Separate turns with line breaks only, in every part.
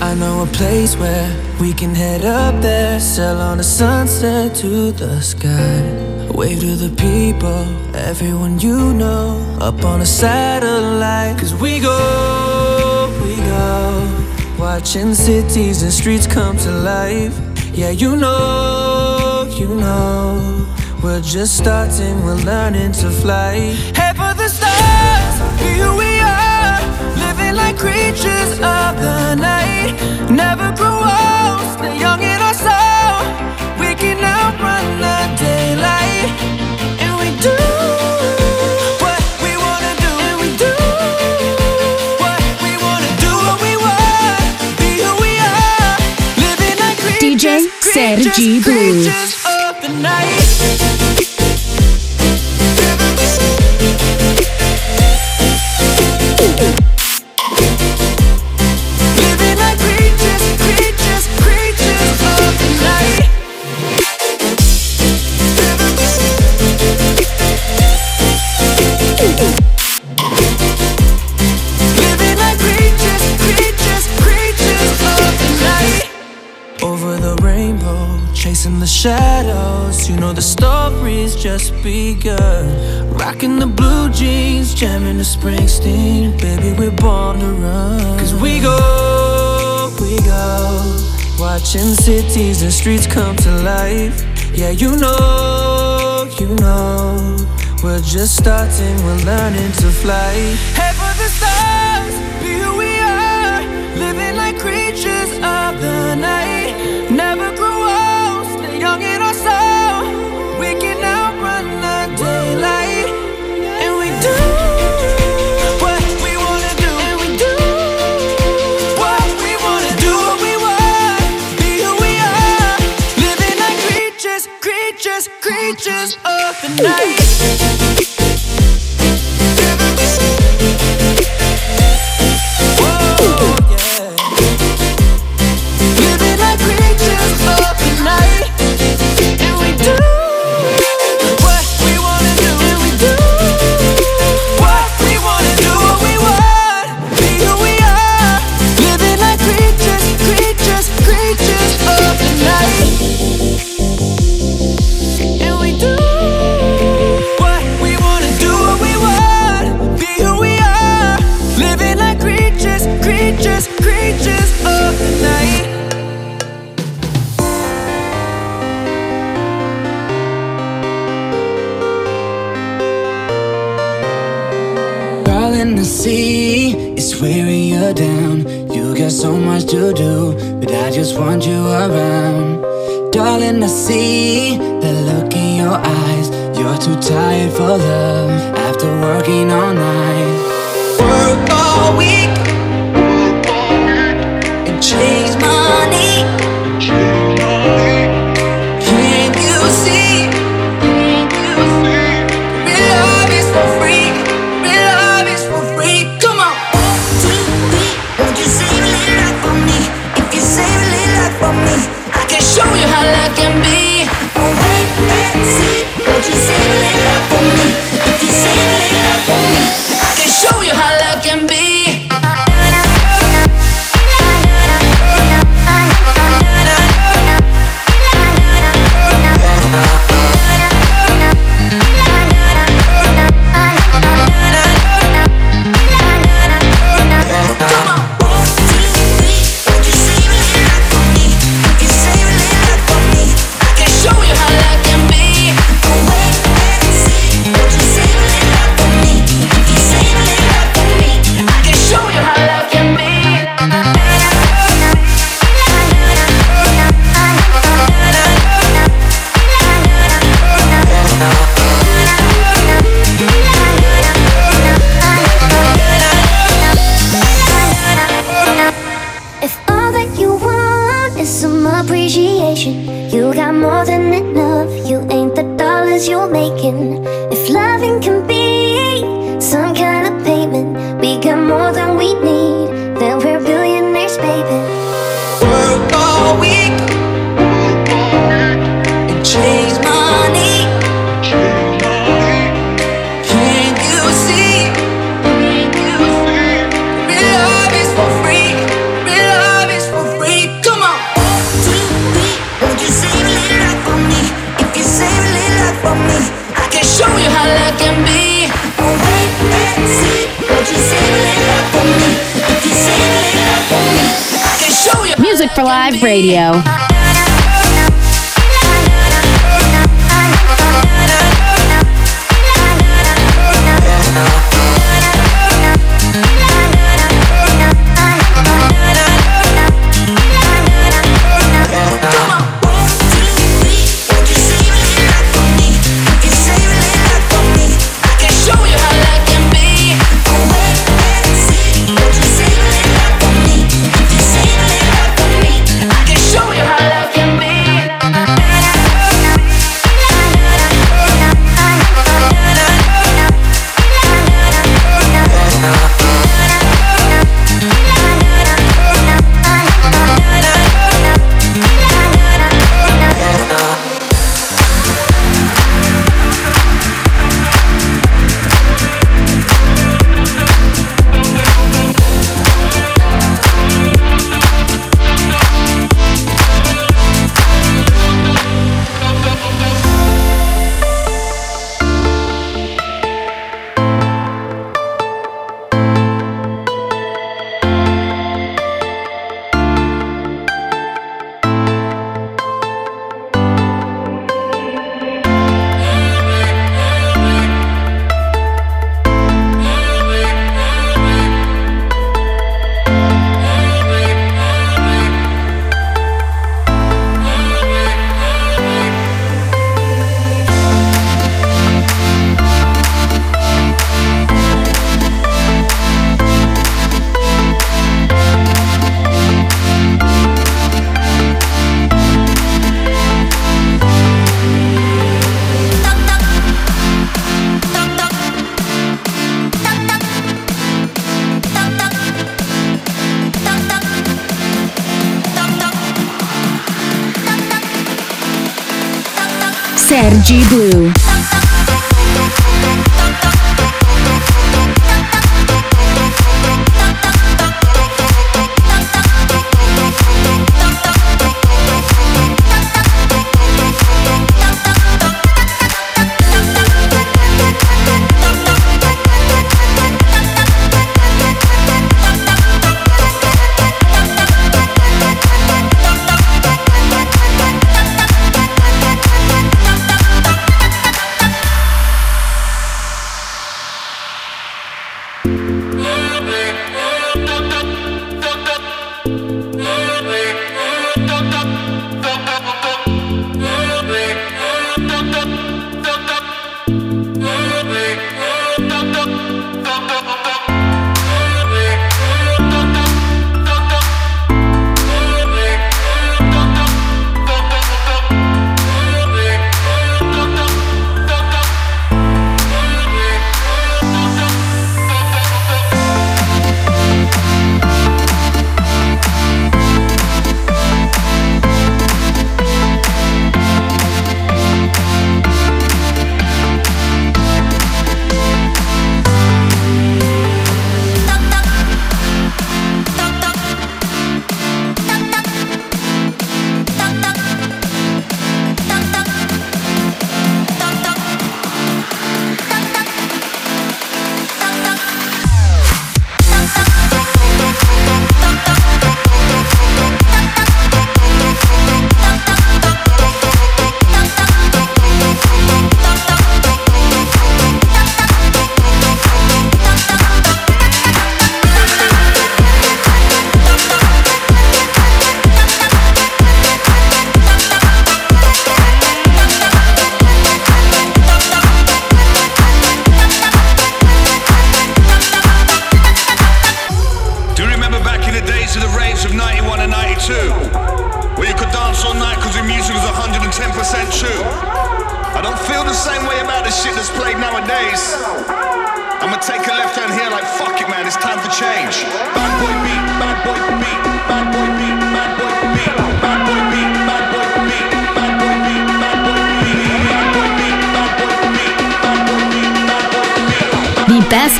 I know a place where we can head up there sail on a sunset to the sky. Wave to the people, everyone you know Up on a satellite. Cause we go, we go Watching cities and streets come to life. Yeah, you know, you know We're just starting, we're learning to fly. Head for the stars, here we are Living like creatures of the night. Never grow
up. Sergi Blue.
just begun. Rocking the blue jeans, jamming the Springsteen. Baby, we're born to run. Cause we go, we go. Watching cities and streets come to life. Yeah, you know, you know. We're just starting, we're learning to fly.
Hey! Hey.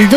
Sergi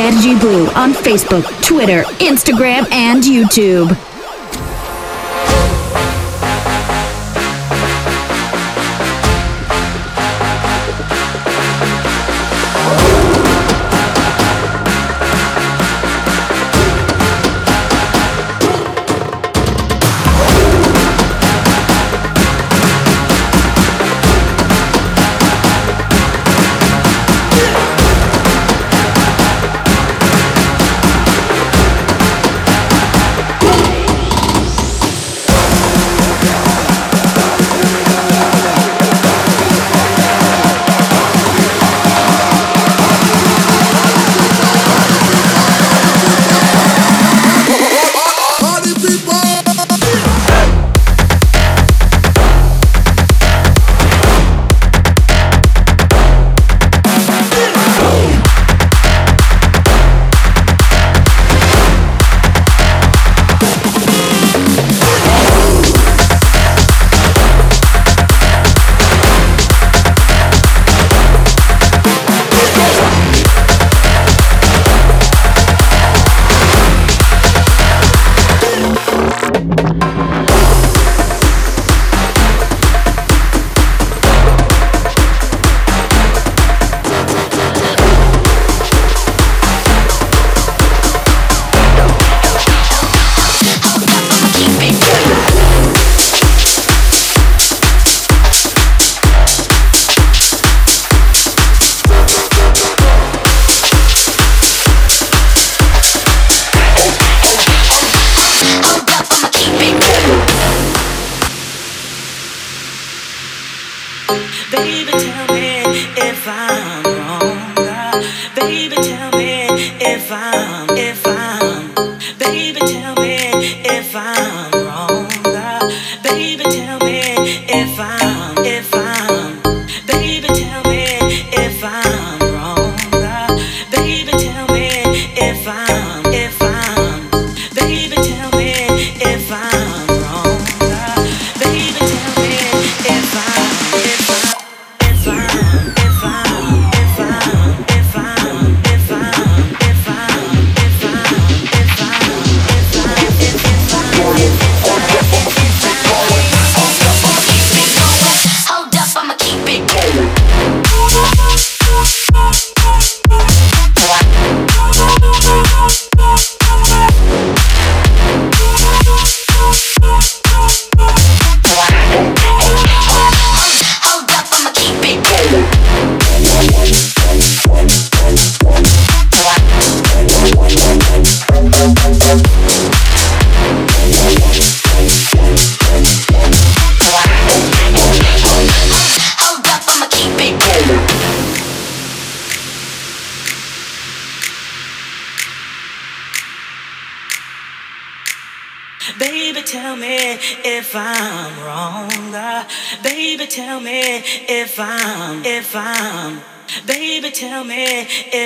Sergi Blue on Facebook, Twitter, Instagram, and YouTube.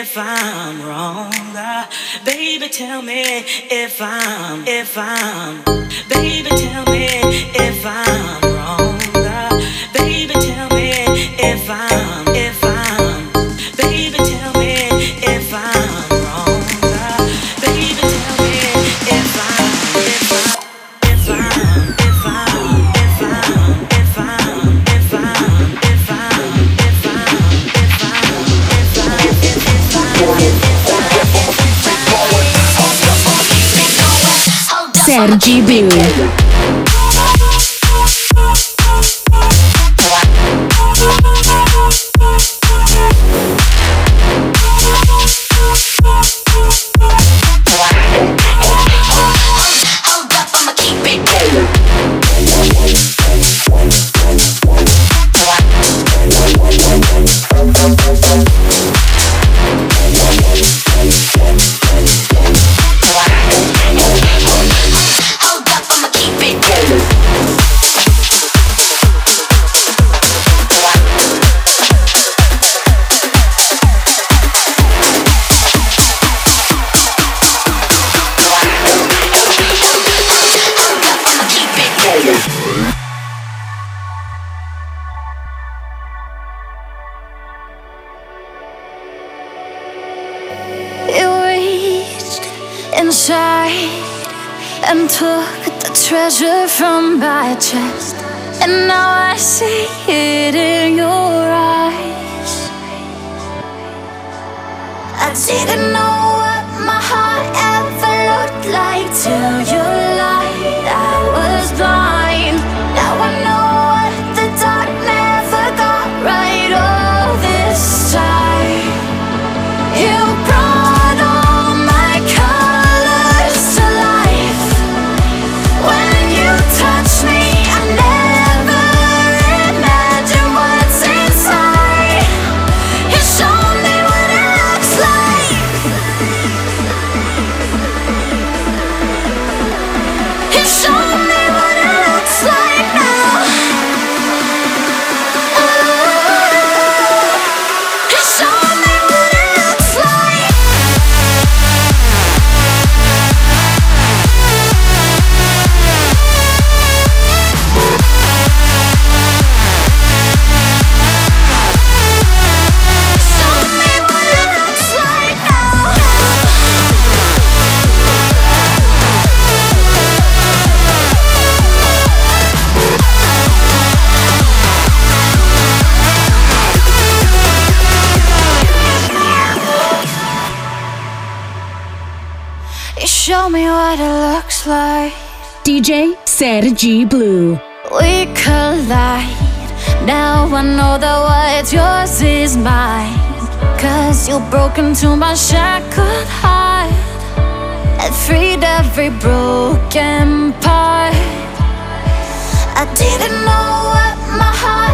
if I'm wrong.
Uh, baby, tell me if I'm, if I'm. Baby, tell me if I'm.
Energy
DJ Sergi Blue.
We collide. Now I know that what's yours is mine. Cause you broke into my shackled heart and freed every broken part. I didn't know what my heart.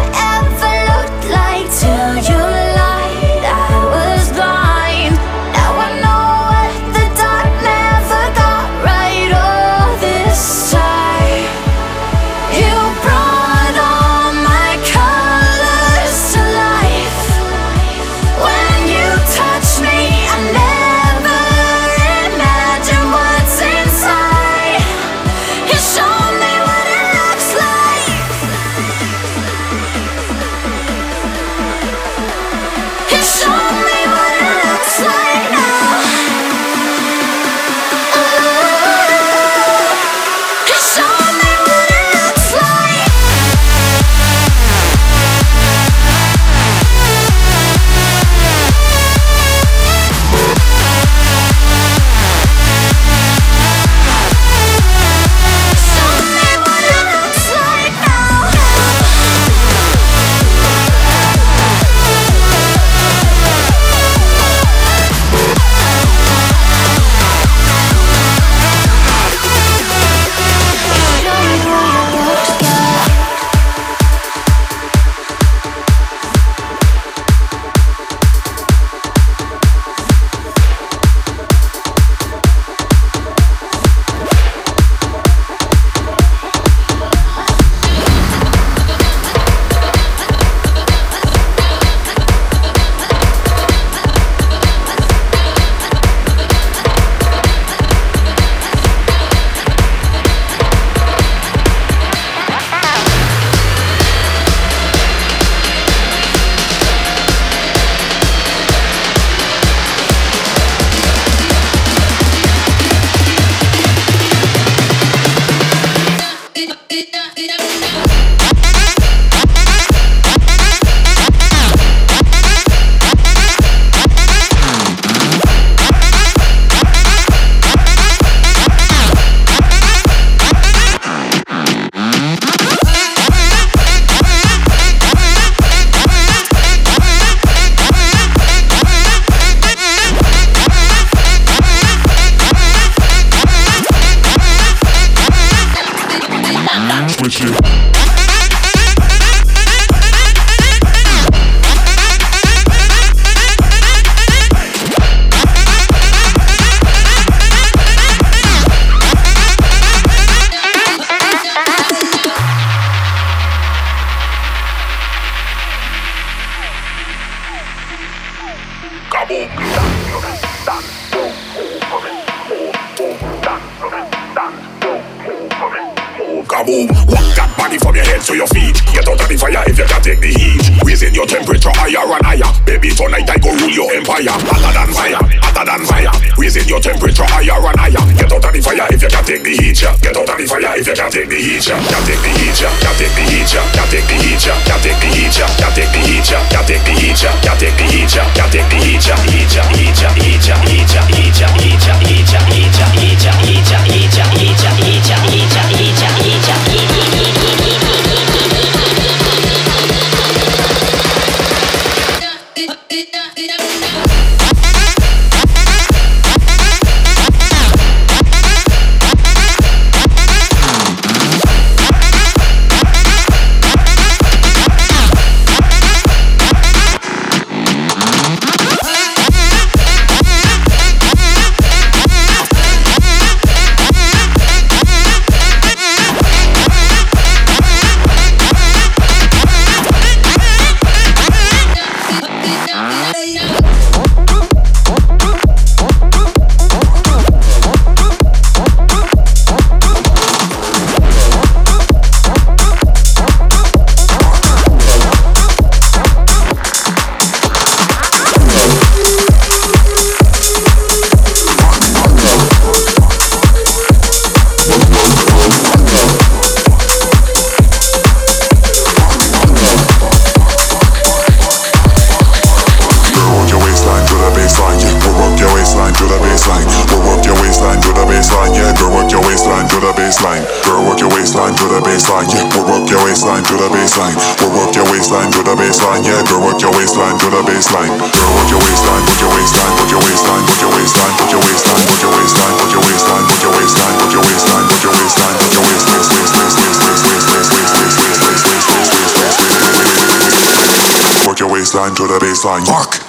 on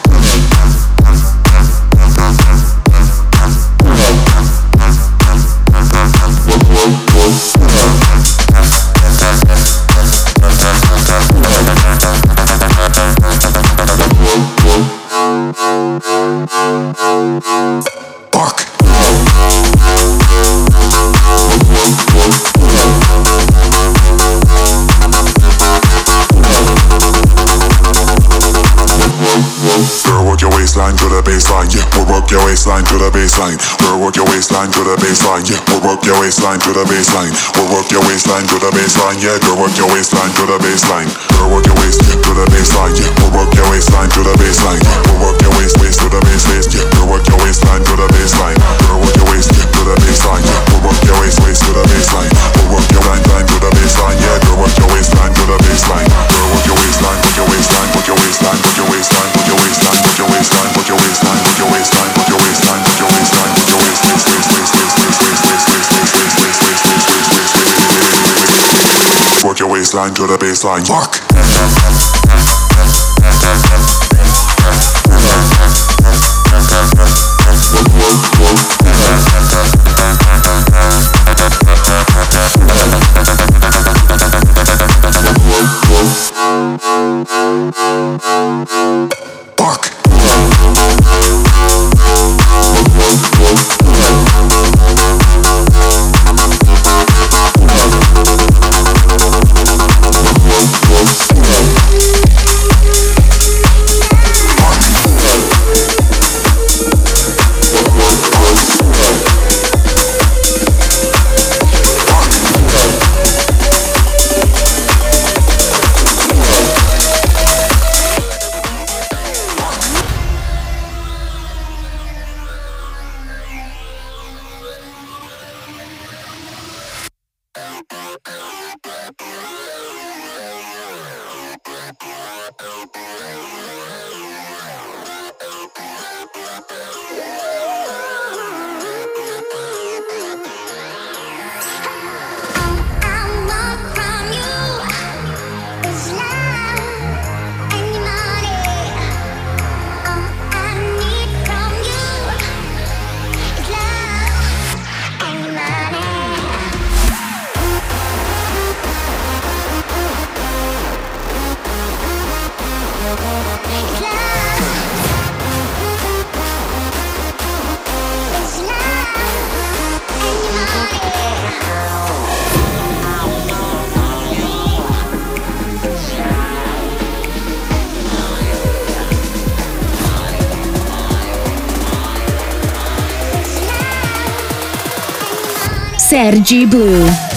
baseline. Fuck. baseline. We'll work your waistline to the baseline. Yeah, we'll work your waistline to the baseline. We'll work your waistline to the baseline. Yeah, girl, work your waistline to the baseline. Girl, work your waist to the baseline. Yeah, we'll work your waistline to the baseline. We'll work your waist waist to the base waist. Yeah, girl, work your waistline to the baseline. Girl, work your waist to the baseline. Yeah, we'll work your waist waist to the baseline. We'll work your line line to the baseline. Yeah, girl, work your waistline to the baseline. Girl, work your waistline, work your waistline, baseline to the baseline. Fuck.
Sergi Blue.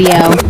Radio.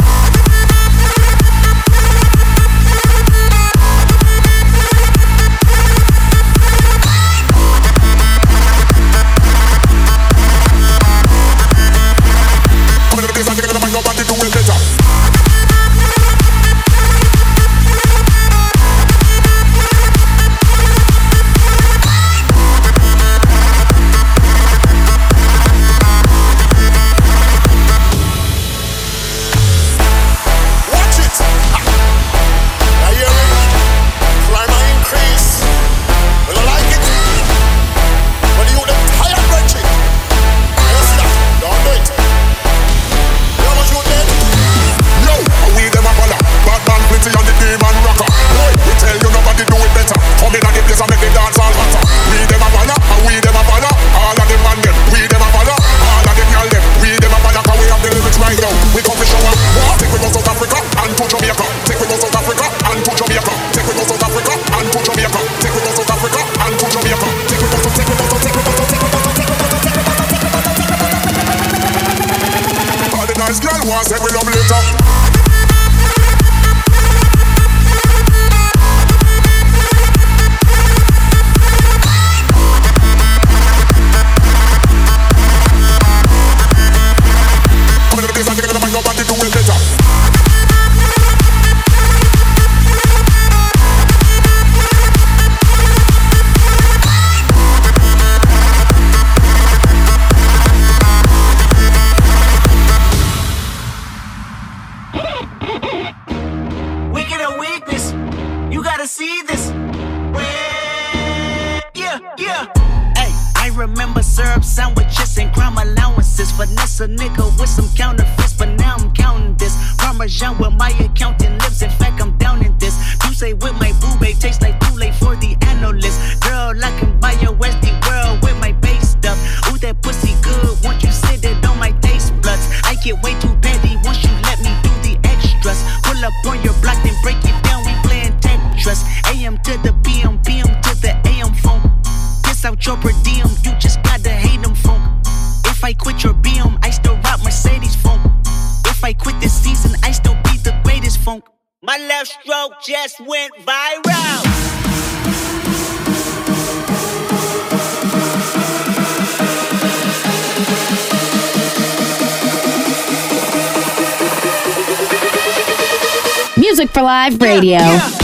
For Live Radio. Yeah, yeah.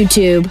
YouTube.